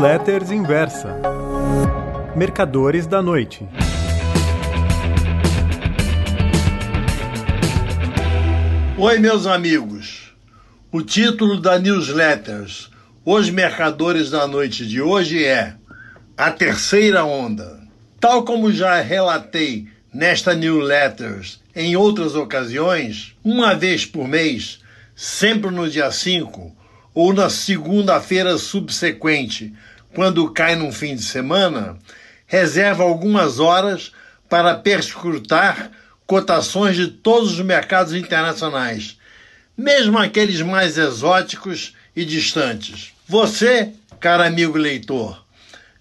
Newsletters Inversa Mercadores da Noite. Oi, meus amigos. O título da Newsletters Os Mercadores da Noite de hoje é A Terceira Onda. Tal como já relatei nesta Newsletters em outras ocasiões, uma vez por mês, sempre no dia 5 ou na segunda-feira subsequente, quando cai num fim de semana, reserva algumas horas para perscrutar cotações de todos os mercados internacionais, mesmo aqueles mais exóticos e distantes. Você, caro amigo leitor,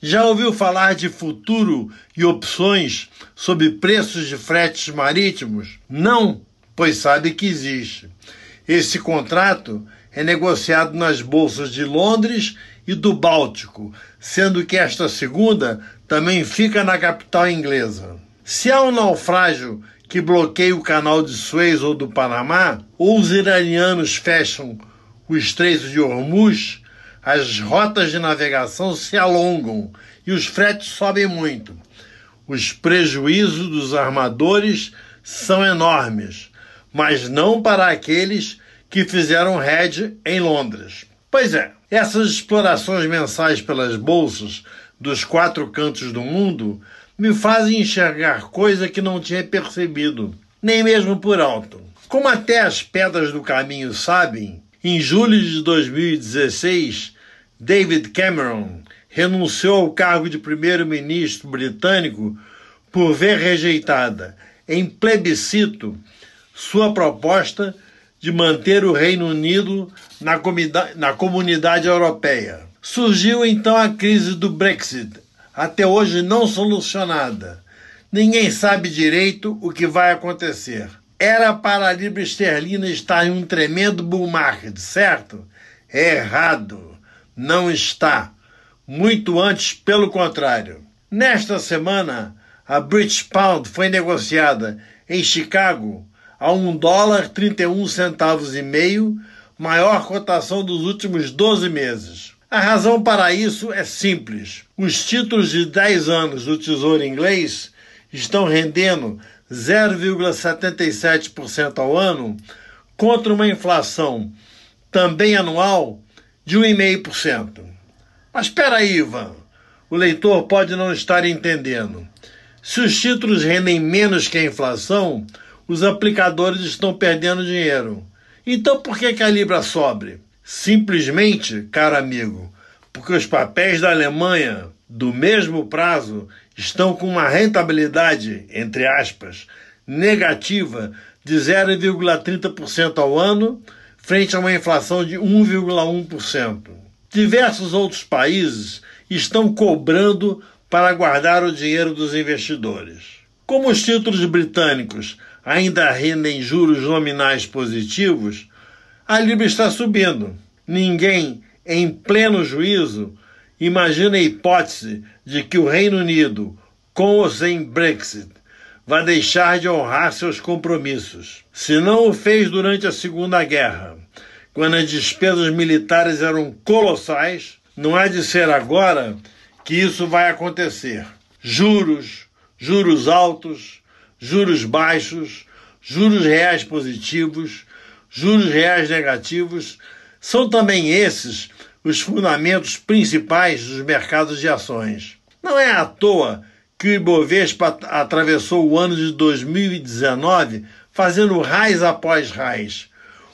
já ouviu falar de futuro e opções sobre preços de fretes marítimos? Não, pois sabe que existe. Esse contrato é negociado nas bolsas de Londres e do Báltico, sendo que esta segunda também fica na capital inglesa. Se há um naufrágio que bloqueia o canal de Suez ou do Panamá, ou os iranianos fecham o Estreito de Hormuz, as rotas de navegação se alongam e os fretes sobem muito. Os prejuízos dos armadores são enormes, mas não para aqueles que fizeram hedge em Londres. Pois é, essas explorações mensais pelas bolsas dos quatro cantos do mundo me fazem enxergar coisa que não tinha percebido, nem mesmo por alto. Como até as pedras do caminho sabem, em julho de 2016, David Cameron renunciou ao cargo de primeiro-ministro britânico por ver rejeitada, em plebiscito, sua proposta de manter o Reino Unido na, na comunidade europeia. Surgiu então a crise do Brexit, até hoje não solucionada. Ninguém sabe direito o que vai acontecer. Era para a libra esterlina estar em um tremendo bull market, certo? É errado. Não está. Muito antes, pelo contrário. Nesta semana, a British Pound foi negociada em Chicago a um dólar 31 centavos e meio, maior cotação dos últimos 12 meses. A razão para isso é simples. Os títulos de 10 anos do Tesouro Inglês estão rendendo 0,77% ao ano contra uma inflação também anual de 1,5%. Mas espera aí, Ivan. O leitor pode não estar entendendo. Se os títulos rendem menos que a inflação, os aplicadores estão perdendo dinheiro. Então por que, que a Libra sobe? Simplesmente, caro amigo, porque os papéis da Alemanha do mesmo prazo estão com uma rentabilidade, entre aspas, negativa de 0,30% ao ano, frente a uma inflação de 1,1%. Diversos outros países estão cobrando para guardar o dinheiro dos investidores. Como os títulos britânicos ainda rendem juros nominais positivos, a Libra está subindo. Ninguém, em pleno juízo, imagina a hipótese de que o Reino Unido, com ou sem Brexit, vai deixar de honrar seus compromissos. Se não o fez durante a Segunda Guerra, quando as despesas militares eram colossais, não há de ser agora que isso vai acontecer. Juros, juros altos, juros baixos, juros reais positivos, juros reais negativos, são também esses os fundamentos principais dos mercados de ações. Não é à toa que o Ibovespa atravessou o ano de 2019 fazendo raiz após raiz.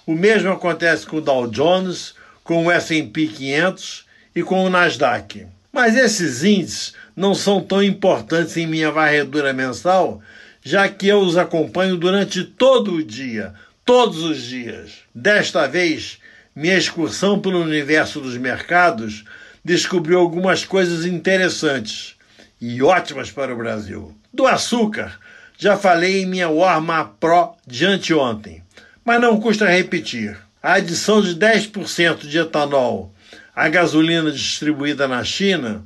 O mesmo acontece com o Dow Jones, com o S&P 500 e com o Nasdaq. Mas esses índices não são tão importantes em minha varredura mensal, já que eu os acompanho durante todo o dia, todos os dias. Desta vez, minha excursão pelo universo dos mercados descobriu algumas coisas interessantes e ótimas para o Brasil. Do açúcar, já falei em minha Warma Pro de anteontem, mas não custa repetir. A adição de 10% de etanol à gasolina distribuída na China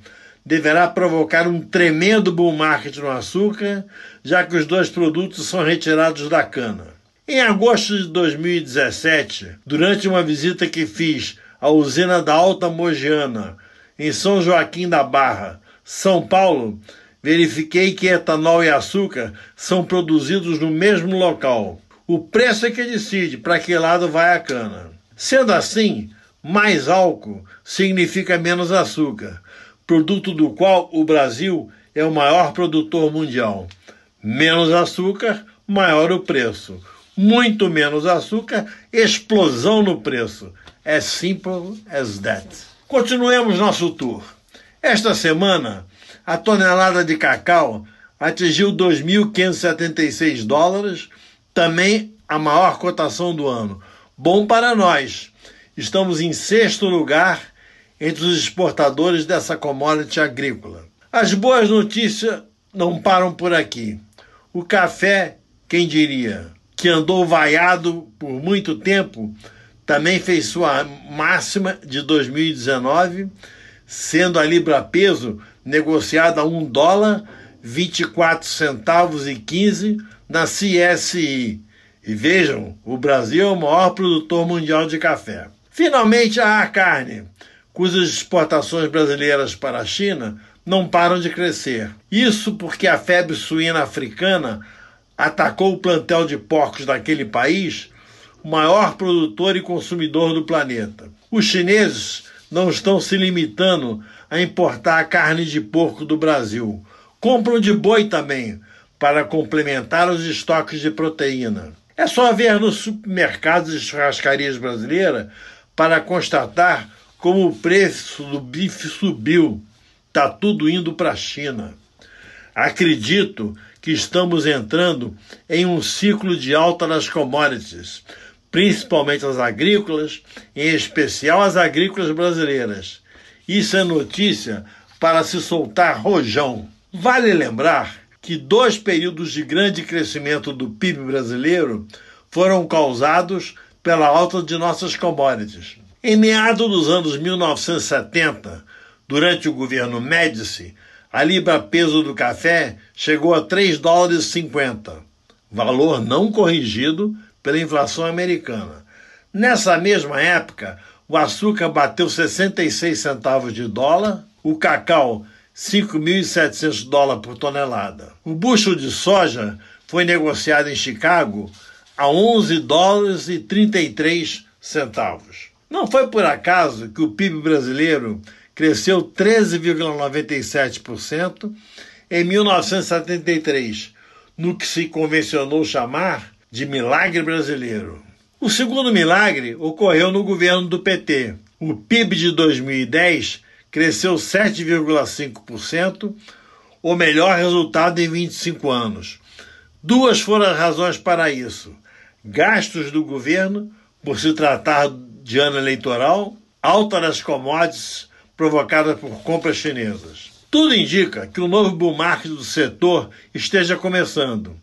deverá provocar um tremendo bull market no açúcar, já que os dois produtos são retirados da cana. Em agosto de 2017, durante uma visita que fiz à usina da Alta Mogiana, em São Joaquim da Barra, São Paulo, verifiquei que etanol e açúcar são produzidos no mesmo local. O preço é que decide para que lado vai a cana. Sendo assim, mais álcool significa menos açúcar, produto do qual o Brasil é o maior produtor mundial. Menos açúcar, maior o preço. Muito menos açúcar, explosão no preço. As simple as that. Continuemos nosso tour. Esta semana, a tonelada de cacau atingiu 2.576 dólares, também a maior cotação do ano. Bom para nós. Estamos em sexto lugar entre os exportadores dessa commodity agrícola. As boas notícias não param por aqui. O café, quem diria, que andou vaiado por muito tempo, também fez sua máxima de 2019, sendo a libra peso negociada a 1 dólar 24 centavos e 15 na CSI. E vejam, o Brasil é o maior produtor mundial de café. Finalmente, a carne, cujas exportações brasileiras para a China não param de crescer. Isso porque a febre suína africana atacou o plantel de porcos daquele país, o maior produtor e consumidor do planeta. Os chineses não estão se limitando a importar a carne de porco do Brasil. Compram de boi também, para complementar os estoques de proteína. É só ver nos supermercados e churrascarias brasileiras para constatar como o preço do bife subiu. Está tudo indo para a China. Acredito que estamos entrando em um ciclo de alta das commodities, principalmente as agrícolas, em especial as agrícolas brasileiras. Isso é notícia para se soltar rojão. Vale lembrar que dois períodos de grande crescimento do PIB brasileiro foram causados pela alta de nossas commodities. Em meados dos anos 1970, durante o governo Médici, a libra peso do café chegou a 3 dólares e 50, valor não corrigido pela inflação americana. Nessa mesma época, o açúcar bateu 66 centavos de dólar, o cacau 5.700 dólares por tonelada. O bushel de soja foi negociado em Chicago a 11 dólares e 33 centavos. Não foi por acaso que o PIB brasileiro cresceu 13,97% em 1973, no que se convencionou chamar de milagre brasileiro. O segundo milagre ocorreu no governo do PT. O PIB de 2010 cresceu 7,5%, o melhor resultado em 25 anos. Duas foram as razões para isso: gastos do governo, por se tratar de ano eleitoral, alta das commodities provocada por compras chinesas. Tudo indica que o novo bull market do setor esteja começando.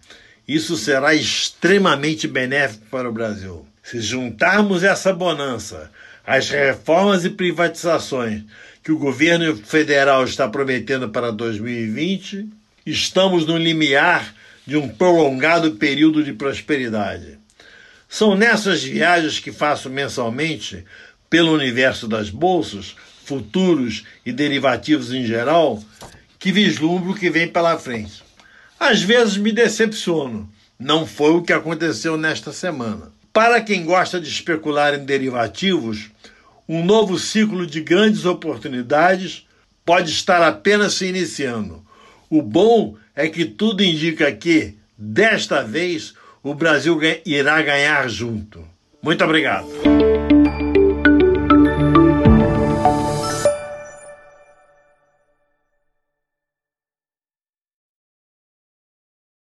Isso será extremamente benéfico para o Brasil. Se juntarmos essa bonança às reformas e privatizações que o governo federal está prometendo para 2020, estamos no limiar de um prolongado período de prosperidade. São nessas viagens que faço mensalmente pelo universo das bolsas futuros e derivativos em geral, que vislumbro o que vem pela frente. Às vezes me decepciono. Não foi o que aconteceu nesta semana. Para quem gosta de especular em derivativos, um novo ciclo de grandes oportunidades pode estar apenas se iniciando. O bom é que tudo indica que, desta vez, o Brasil irá ganhar junto. Muito obrigado.